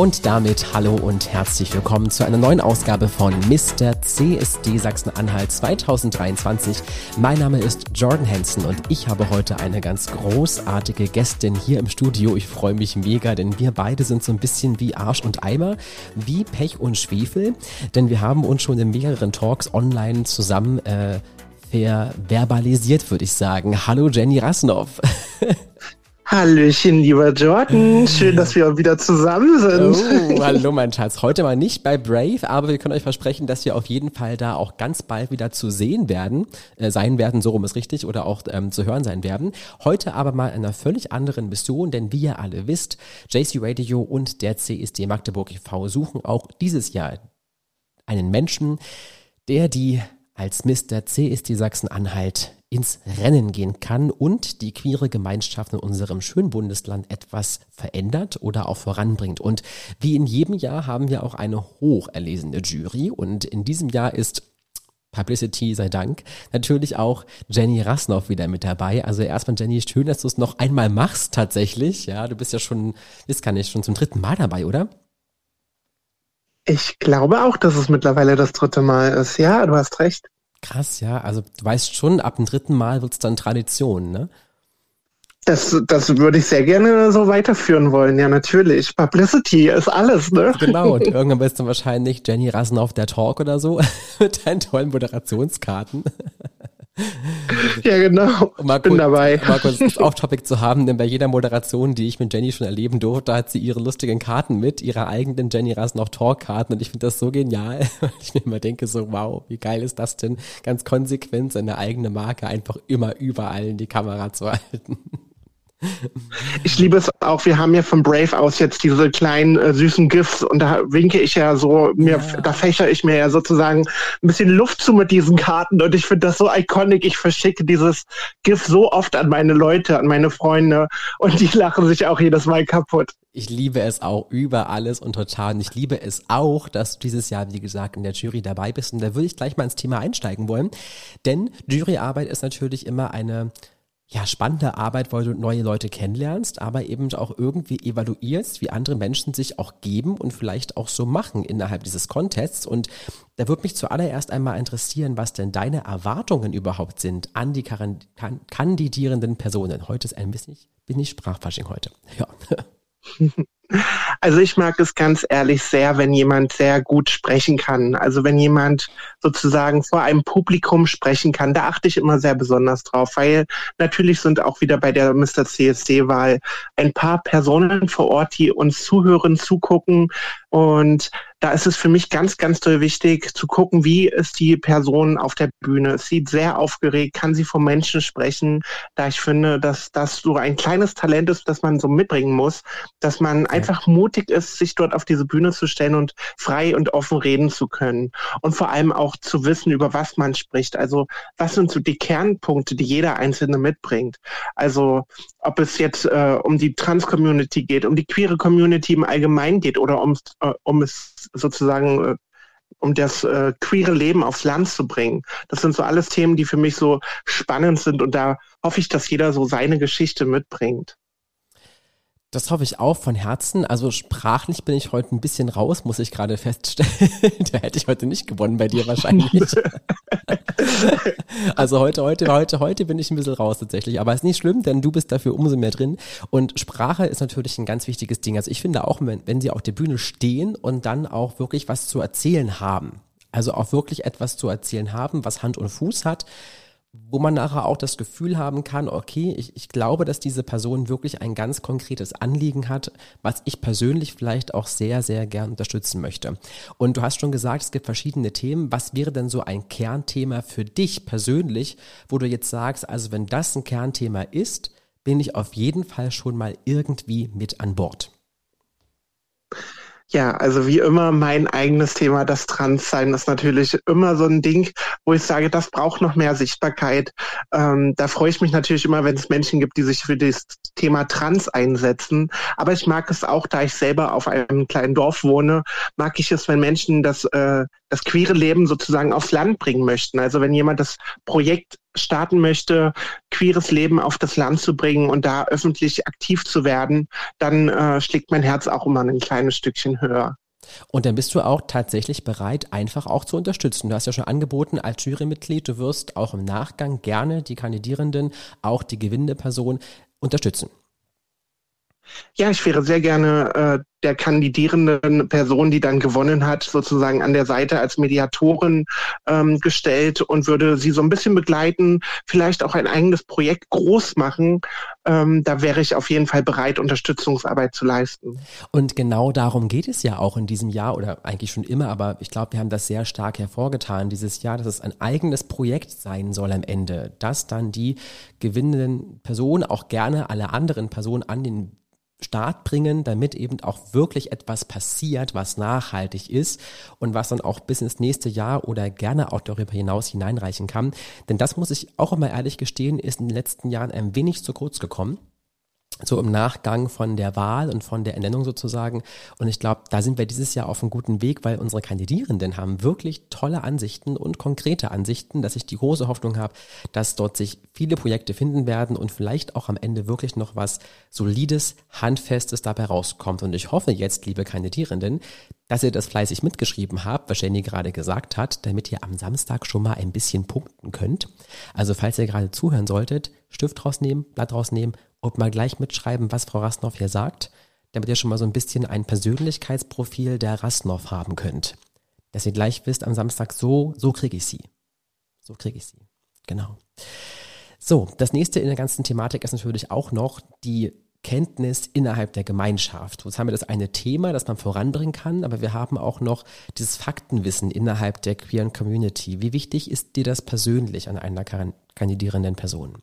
Und damit hallo und herzlich willkommen zu einer neuen Ausgabe von Mr. CSD Sachsen-Anhalt 2023. Mein Name ist Jordan Hansen und ich habe heute eine ganz großartige Gästin hier im Studio. Ich freue mich mega, denn wir beide sind so ein bisschen wie Arsch und Eimer, wie Pech und Schwefel, denn wir haben uns schon in mehreren Talks online zusammen äh, verbalisiert, würde ich sagen. Hallo Jenny Rasnoff. Hallöchen, lieber Jordan. Schön, dass wir wieder zusammen sind. Oh, hallo, mein Schatz. Heute mal nicht bei Brave, aber wir können euch versprechen, dass wir auf jeden Fall da auch ganz bald wieder zu sehen werden, äh, sein werden, so rum ist richtig, oder auch ähm, zu hören sein werden. Heute aber mal in einer völlig anderen Mission, denn wie ihr alle wisst, JC Radio und der CSD Magdeburg e.V. suchen auch dieses Jahr einen Menschen, der die als Mr. CSD Sachsen-Anhalt ins Rennen gehen kann und die queere Gemeinschaft in unserem schönen Bundesland etwas verändert oder auch voranbringt. Und wie in jedem Jahr haben wir auch eine hocherlesene Jury und in diesem Jahr ist Publicity sei Dank, natürlich auch Jenny Rasnoff wieder mit dabei. Also erstmal Jenny, schön, dass du es noch einmal machst tatsächlich. Ja, du bist ja schon, ist gar nicht, schon zum dritten Mal dabei, oder? Ich glaube auch, dass es mittlerweile das dritte Mal ist. Ja, du hast recht. Krass, ja. Also du weißt schon, ab dem dritten Mal wird es dann Tradition, ne? Das, das würde ich sehr gerne so weiterführen wollen, ja, natürlich. Publicity ist alles, ne? Genau, und irgendwann bist du wahrscheinlich Jenny Rassen auf der Talk oder so mit deinen tollen Moderationskarten. Ja, genau. Um mal Bin kurz, dabei. Mal kurz das Off-Topic zu haben, denn bei jeder Moderation, die ich mit Jenny schon erleben durfte, hat sie ihre lustigen Karten mit, ihre eigenen Jenny Rassen auf Talk-Karten und ich finde das so genial, weil ich mir immer denke so, wow, wie geil ist das denn, ganz konsequent seine eigene Marke einfach immer überall in die Kamera zu halten. Ich liebe es auch. Wir haben ja von Brave aus jetzt diese kleinen äh, süßen GIFs und da winke ich ja so, mir, ja. da fächer ich mir ja sozusagen ein bisschen Luft zu mit diesen Karten und ich finde das so iconic. Ich verschicke dieses GIF so oft an meine Leute, an meine Freunde und die lachen sich auch jedes Mal kaputt. Ich liebe es auch über alles und total. Und ich liebe es auch, dass du dieses Jahr, wie gesagt, in der Jury dabei bist. Und da würde ich gleich mal ins Thema einsteigen wollen. Denn Juryarbeit ist natürlich immer eine ja, spannende Arbeit, weil du neue Leute kennenlernst, aber eben auch irgendwie evaluierst, wie andere Menschen sich auch geben und vielleicht auch so machen innerhalb dieses Contests. Und da würde mich zuallererst einmal interessieren, was denn deine Erwartungen überhaupt sind an die kandidierenden Personen. Heute ist ein bisschen, bin ich Sprachfasching heute. Ja. Also ich mag es ganz ehrlich sehr, wenn jemand sehr gut sprechen kann. Also wenn jemand sozusagen vor einem Publikum sprechen kann, da achte ich immer sehr besonders drauf, weil natürlich sind auch wieder bei der Mr. CSD-Wahl ein paar Personen vor Ort, die uns zuhören, zugucken und da ist es für mich ganz, ganz toll wichtig zu gucken, wie ist die Person auf der Bühne. Es sieht sehr aufgeregt, kann sie vom Menschen sprechen, da ich finde, dass das so ein kleines Talent ist, das man so mitbringen muss, dass man ja. einfach mutig ist, sich dort auf diese Bühne zu stellen und frei und offen reden zu können. Und vor allem auch zu wissen, über was man spricht. Also was sind so die Kernpunkte, die jeder Einzelne mitbringt. Also ob es jetzt äh, um die Trans-Community geht, um die queere Community im Allgemeinen geht oder um, äh, um es sozusagen äh, um das äh, queere Leben aufs Land zu bringen. Das sind so alles Themen, die für mich so spannend sind und da hoffe ich, dass jeder so seine Geschichte mitbringt. Das hoffe ich auch von Herzen. Also sprachlich bin ich heute ein bisschen raus, muss ich gerade feststellen. da hätte ich heute nicht gewonnen bei dir wahrscheinlich. also heute, heute, heute, heute bin ich ein bisschen raus tatsächlich. Aber ist nicht schlimm, denn du bist dafür umso mehr drin. Und Sprache ist natürlich ein ganz wichtiges Ding. Also ich finde auch, wenn, wenn sie auf der Bühne stehen und dann auch wirklich was zu erzählen haben. Also auch wirklich etwas zu erzählen haben, was Hand und Fuß hat wo man nachher auch das Gefühl haben kann, okay, ich, ich glaube, dass diese Person wirklich ein ganz konkretes Anliegen hat, was ich persönlich vielleicht auch sehr, sehr gern unterstützen möchte. Und du hast schon gesagt, es gibt verschiedene Themen. Was wäre denn so ein Kernthema für dich persönlich, wo du jetzt sagst, also wenn das ein Kernthema ist, bin ich auf jeden Fall schon mal irgendwie mit an Bord? Ja, also wie immer mein eigenes Thema, das Transsein, ist natürlich immer so ein Ding, wo ich sage, das braucht noch mehr Sichtbarkeit. Ähm, da freue ich mich natürlich immer, wenn es Menschen gibt, die sich für das Thema Trans einsetzen. Aber ich mag es auch, da ich selber auf einem kleinen Dorf wohne, mag ich es, wenn Menschen das äh, das queere Leben sozusagen aufs Land bringen möchten. Also wenn jemand das Projekt starten möchte, queeres Leben auf das Land zu bringen und da öffentlich aktiv zu werden, dann äh, schlägt mein Herz auch immer ein kleines Stückchen höher. Und dann bist du auch tatsächlich bereit, einfach auch zu unterstützen. Du hast ja schon angeboten als Jurymitglied, du wirst auch im Nachgang gerne die Kandidierenden, auch die gewinnende Person unterstützen. Ja, ich wäre sehr gerne äh, der kandidierenden Person, die dann gewonnen hat, sozusagen an der Seite als Mediatorin ähm, gestellt und würde sie so ein bisschen begleiten, vielleicht auch ein eigenes Projekt groß machen. Ähm, da wäre ich auf jeden Fall bereit, Unterstützungsarbeit zu leisten. Und genau darum geht es ja auch in diesem Jahr oder eigentlich schon immer, aber ich glaube, wir haben das sehr stark hervorgetan dieses Jahr, dass es ein eigenes Projekt sein soll am Ende, dass dann die gewinnenden Personen auch gerne alle anderen Personen an den Start bringen, damit eben auch wirklich etwas passiert, was nachhaltig ist und was dann auch bis ins nächste Jahr oder gerne auch darüber hinaus hineinreichen kann. Denn das muss ich auch immer ehrlich gestehen, ist in den letzten Jahren ein wenig zu kurz gekommen so im Nachgang von der Wahl und von der Ernennung sozusagen. Und ich glaube, da sind wir dieses Jahr auf einem guten Weg, weil unsere Kandidierenden haben wirklich tolle Ansichten und konkrete Ansichten, dass ich die große Hoffnung habe, dass dort sich viele Projekte finden werden und vielleicht auch am Ende wirklich noch was solides, handfestes dabei rauskommt. Und ich hoffe jetzt, liebe Kandidierenden, dass ihr das fleißig mitgeschrieben habt, was Jenny gerade gesagt hat, damit ihr am Samstag schon mal ein bisschen punkten könnt. Also falls ihr gerade zuhören solltet, Stift rausnehmen, Blatt rausnehmen und mal gleich mitschreiben, was Frau Rasnoff hier sagt, damit ihr schon mal so ein bisschen ein Persönlichkeitsprofil der Rasnoff haben könnt. Dass ihr gleich wisst, am Samstag so, so kriege ich sie. So kriege ich sie. Genau. So, das nächste in der ganzen Thematik ist natürlich auch noch die Kenntnis innerhalb der Gemeinschaft. Jetzt haben wir das eine Thema, das man voranbringen kann, aber wir haben auch noch dieses Faktenwissen innerhalb der queeren Community. Wie wichtig ist dir das persönlich an einer kandidierenden Person?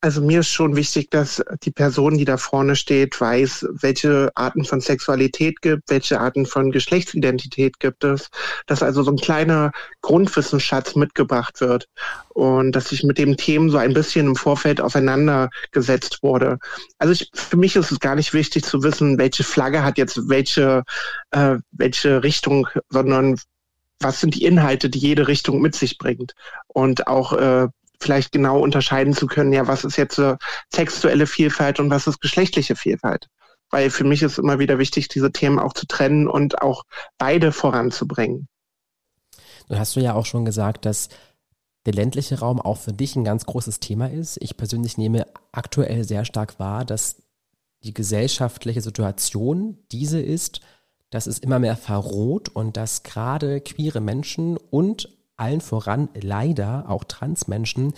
Also mir ist schon wichtig, dass die Person, die da vorne steht, weiß, welche Arten von Sexualität gibt, welche Arten von Geschlechtsidentität gibt es, dass also so ein kleiner Grundwissensschatz mitgebracht wird und dass sich mit dem Themen so ein bisschen im Vorfeld auseinandergesetzt wurde. Also ich, für mich ist es gar nicht wichtig zu wissen, welche Flagge hat jetzt welche, äh, welche Richtung, sondern was sind die Inhalte, die jede Richtung mit sich bringt. Und auch äh, vielleicht genau unterscheiden zu können, ja, was ist jetzt äh, sexuelle Vielfalt und was ist geschlechtliche Vielfalt. Weil für mich ist immer wieder wichtig, diese Themen auch zu trennen und auch beide voranzubringen. Nun hast du ja auch schon gesagt, dass der ländliche Raum auch für dich ein ganz großes Thema ist. Ich persönlich nehme aktuell sehr stark wahr, dass die gesellschaftliche Situation diese ist, dass es immer mehr verroht und dass gerade queere Menschen und allen voran leider auch Transmenschen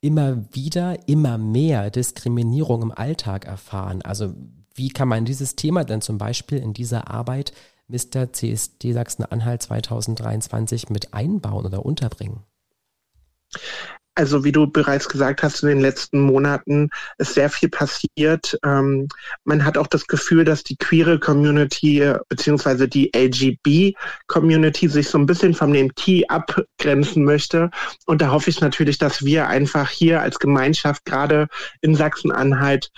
immer wieder, immer mehr Diskriminierung im Alltag erfahren. Also wie kann man dieses Thema denn zum Beispiel in dieser Arbeit Mr. CSD Sachsen-Anhalt 2023 mit einbauen oder unterbringen? Also wie du bereits gesagt hast, in den letzten Monaten ist sehr viel passiert. Ähm, man hat auch das Gefühl, dass die queere Community beziehungsweise die LGB-Community sich so ein bisschen von dem T abgrenzen möchte. Und da hoffe ich natürlich, dass wir einfach hier als Gemeinschaft gerade in Sachsen-Anhalt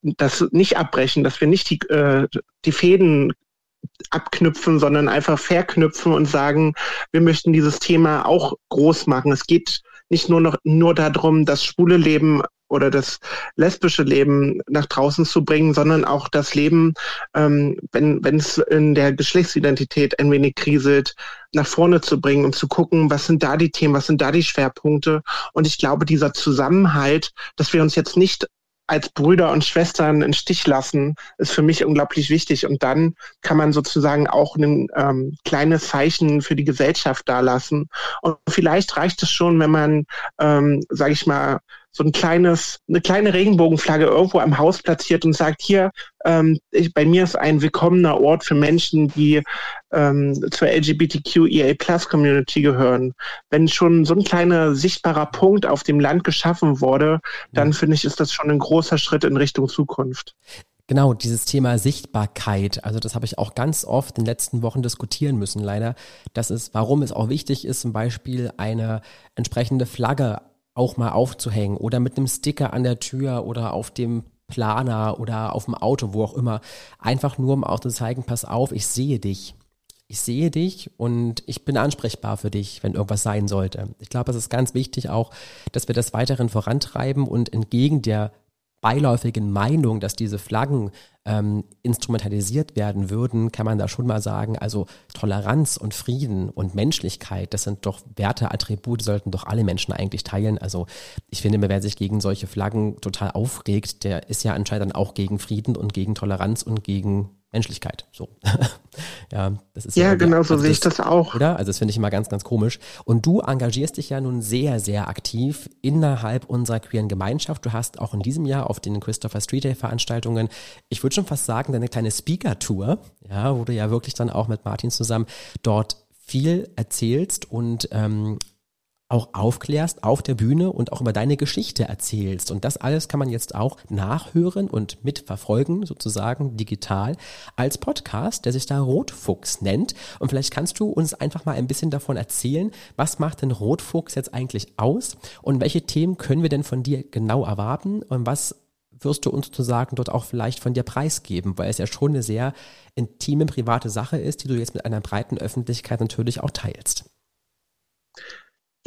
das nicht abbrechen, dass wir nicht die, äh, die Fäden abknüpfen, sondern einfach verknüpfen und sagen, wir möchten dieses Thema auch groß machen. Es geht nicht nur noch nur darum, das schwule Leben oder das lesbische Leben nach draußen zu bringen, sondern auch das Leben, ähm, wenn wenn es in der Geschlechtsidentität ein wenig kriselt, nach vorne zu bringen und zu gucken, was sind da die Themen, was sind da die Schwerpunkte. Und ich glaube, dieser Zusammenhalt, dass wir uns jetzt nicht als Brüder und Schwestern einen Stich lassen, ist für mich unglaublich wichtig. Und dann kann man sozusagen auch ein ähm, kleines Zeichen für die Gesellschaft dalassen. Und vielleicht reicht es schon, wenn man, ähm, sage ich mal, so ein kleines, eine kleine Regenbogenflagge irgendwo am Haus platziert und sagt, hier, ähm, ich, bei mir ist ein willkommener Ort für Menschen, die ähm, zur LGBTQIA Plus Community gehören. Wenn schon so ein kleiner sichtbarer Punkt auf dem Land geschaffen wurde, dann mhm. finde ich, ist das schon ein großer Schritt in Richtung Zukunft. Genau, dieses Thema Sichtbarkeit, also das habe ich auch ganz oft in den letzten Wochen diskutieren müssen, leider, dass es, warum es auch wichtig ist, zum Beispiel eine entsprechende Flagge auch mal aufzuhängen oder mit einem Sticker an der Tür oder auf dem Planer oder auf dem Auto, wo auch immer, einfach nur um auch zu zeigen, pass auf, ich sehe dich. ich sehe dich und ich bin ansprechbar für dich, wenn irgendwas sein sollte. Ich glaube, es ist ganz wichtig auch, dass wir das weiterhin vorantreiben und entgegen der beiläufigen Meinung, dass diese Flaggen ähm, instrumentalisiert werden würden, kann man da schon mal sagen, also Toleranz und Frieden und Menschlichkeit, das sind doch Werte, Attribute, sollten doch alle Menschen eigentlich teilen. Also ich finde, wer sich gegen solche Flaggen total aufregt, der ist ja anscheinend auch gegen Frieden und gegen Toleranz und gegen Menschlichkeit. So. ja, das ist ja, ja genau so sehe ich das auch. Oder? Also das finde ich immer ganz, ganz komisch. Und du engagierst dich ja nun sehr, sehr aktiv innerhalb unserer queeren Gemeinschaft. Du hast auch in diesem Jahr auf den Christopher Street Day Veranstaltungen, ich würde schon fast sagen, deine kleine Speaker-Tour, ja, wo du ja wirklich dann auch mit Martin zusammen dort viel erzählst und ähm, auch aufklärst auf der Bühne und auch über deine Geschichte erzählst. Und das alles kann man jetzt auch nachhören und mitverfolgen, sozusagen digital, als Podcast, der sich da Rotfuchs nennt. Und vielleicht kannst du uns einfach mal ein bisschen davon erzählen, was macht denn Rotfuchs jetzt eigentlich aus und welche Themen können wir denn von dir genau erwarten und was wirst du uns sozusagen dort auch vielleicht von dir preisgeben, weil es ja schon eine sehr intime, private Sache ist, die du jetzt mit einer breiten Öffentlichkeit natürlich auch teilst.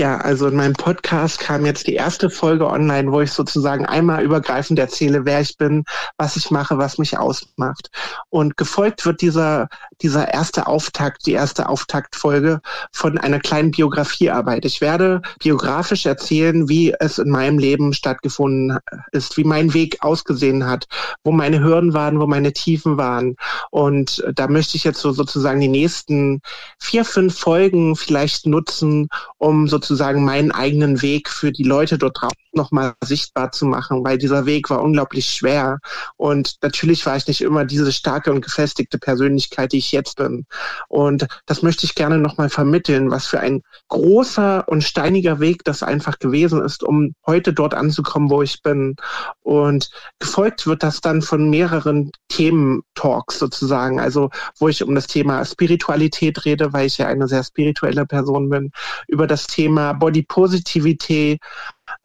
Ja, also in meinem Podcast kam jetzt die erste Folge online, wo ich sozusagen einmal übergreifend erzähle, wer ich bin, was ich mache, was mich ausmacht. Und gefolgt wird dieser, dieser erste Auftakt, die erste Auftaktfolge von einer kleinen Biografiearbeit. Ich werde biografisch erzählen, wie es in meinem Leben stattgefunden ist, wie mein Weg ausgesehen hat, wo meine Hürden waren, wo meine Tiefen waren. Und da möchte ich jetzt so sozusagen die nächsten vier, fünf Folgen vielleicht nutzen, um sozusagen sozusagen meinen eigenen Weg für die Leute dort draußen nochmal sichtbar zu machen, weil dieser Weg war unglaublich schwer. Und natürlich war ich nicht immer diese starke und gefestigte Persönlichkeit, die ich jetzt bin. Und das möchte ich gerne nochmal vermitteln, was für ein großer und steiniger Weg das einfach gewesen ist, um heute dort anzukommen, wo ich bin. Und gefolgt wird das dann von mehreren Themen-Talks sozusagen, also wo ich um das Thema Spiritualität rede, weil ich ja eine sehr spirituelle Person bin, über das Thema Body Positivity,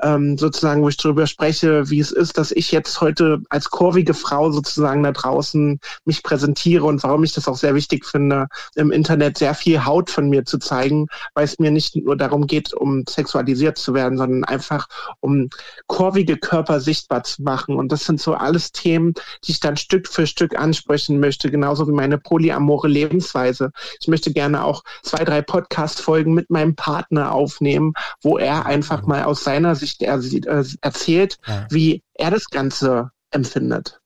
ähm, sozusagen, wo ich darüber spreche, wie es ist, dass ich jetzt heute als kurvige Frau sozusagen da draußen mich präsentiere und warum ich das auch sehr wichtig finde, im Internet sehr viel Haut von mir zu zeigen, weil es mir nicht nur darum geht, um sexualisiert zu werden, sondern einfach um kurvige Körper sichtbar zu machen. Und das sind so alles Themen, die ich dann Stück für Stück ansprechen möchte, genauso wie meine polyamore Lebensweise. Ich möchte gerne auch zwei, drei Podcast-Folgen mit meinem Partner aufnehmen, wo er einfach mal aus seiner Sicht Sicht er, äh, erzählt, ja. wie er das Ganze empfindet.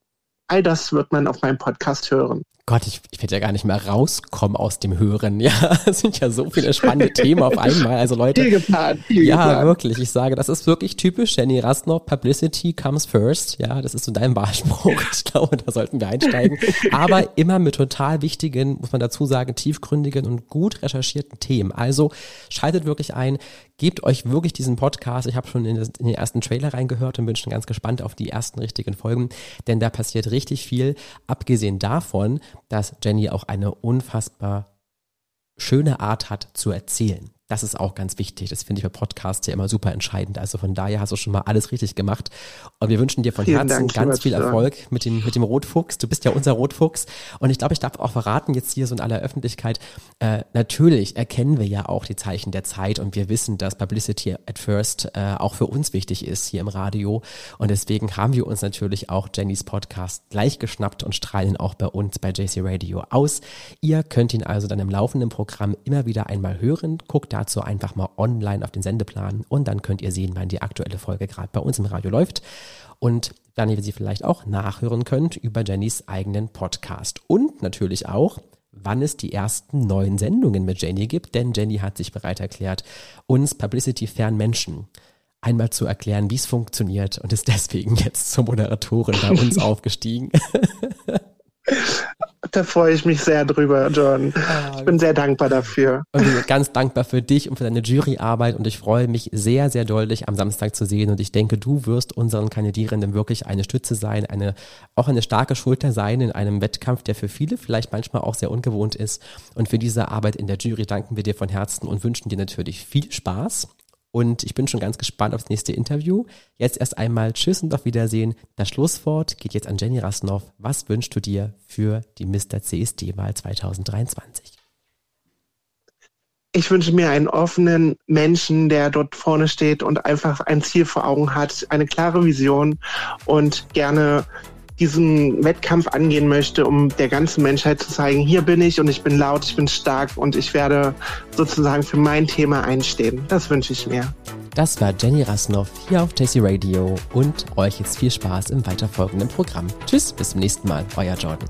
All das wird man auf meinem Podcast hören. Gott, ich, ich werde ja gar nicht mehr rauskommen aus dem Hören. Ja, es sind ja so viele spannende Themen auf einmal. Also Leute. Viel geplant, viel ja, geplant. wirklich. Ich sage, das ist wirklich typisch. Jenny Rastner, Publicity comes first. Ja, das ist so dein Wahlspruch. Ich glaube, da sollten wir einsteigen. Aber immer mit total wichtigen, muss man dazu sagen, tiefgründigen und gut recherchierten Themen. Also schaltet wirklich ein, gebt euch wirklich diesen Podcast. Ich habe schon in, den ersten Trailer reingehört und bin schon ganz gespannt auf die ersten richtigen Folgen, denn da passiert richtig viel. Abgesehen davon, dass Jenny auch eine unfassbar schöne Art hat zu erzählen. Das ist auch ganz wichtig. Das finde ich bei Podcasts ja immer super entscheidend. Also von daher hast du schon mal alles richtig gemacht. Und wir wünschen dir von Vielen Herzen Dank, ganz viel Erfolg mit dem, mit dem Rotfuchs. Du bist ja unser Rotfuchs. Und ich glaube, ich darf auch verraten, jetzt hier so in aller Öffentlichkeit, äh, natürlich erkennen wir ja auch die Zeichen der Zeit und wir wissen, dass Publicity at First äh, auch für uns wichtig ist hier im Radio. Und deswegen haben wir uns natürlich auch Jennys Podcast gleich geschnappt und strahlen auch bei uns bei JC Radio aus. Ihr könnt ihn also dann im laufenden Programm immer wieder einmal hören. Guckt dazu einfach mal online auf den Sendeplan und dann könnt ihr sehen, wann die aktuelle Folge gerade bei uns im Radio läuft. Und dann ihr sie vielleicht auch nachhören könnt über Jennys eigenen Podcast. Und natürlich auch, wann es die ersten neuen Sendungen mit Jenny gibt, denn Jenny hat sich bereit erklärt, uns Publicity-fern Menschen einmal zu erklären, wie es funktioniert und ist deswegen jetzt zur Moderatorin bei uns aufgestiegen. Da freue ich mich sehr drüber, John. Ah, ich bin sehr dankbar dafür. Und ganz dankbar für dich und für deine Juryarbeit und ich freue mich sehr, sehr deutlich am Samstag zu sehen und ich denke, du wirst unseren Kandidierenden wirklich eine Stütze sein, eine, auch eine starke Schulter sein in einem Wettkampf, der für viele vielleicht manchmal auch sehr ungewohnt ist. Und für diese Arbeit in der Jury danken wir dir von Herzen und wünschen dir natürlich viel Spaß und ich bin schon ganz gespannt aufs nächste Interview. Jetzt erst einmal Tschüss und auf Wiedersehen. Das Schlusswort geht jetzt an Jenny Rasnoff. Was wünschst du dir für die Mr. CSD-Wahl 2023? ich wünsche mir einen offenen Menschen, der dort vorne steht und einfach ein Ziel vor Augen hat, eine klare Vision und gerne diesen Wettkampf angehen möchte, um der ganzen Menschheit zu zeigen, hier bin ich und ich bin laut, ich bin stark und ich werde sozusagen für mein Thema einstehen. Das wünsche ich mir. Das war Jenny Rasnoff hier auf JC Radio und euch jetzt viel Spaß im weiterfolgenden Programm. Tschüss, bis zum nächsten Mal, euer Jordan.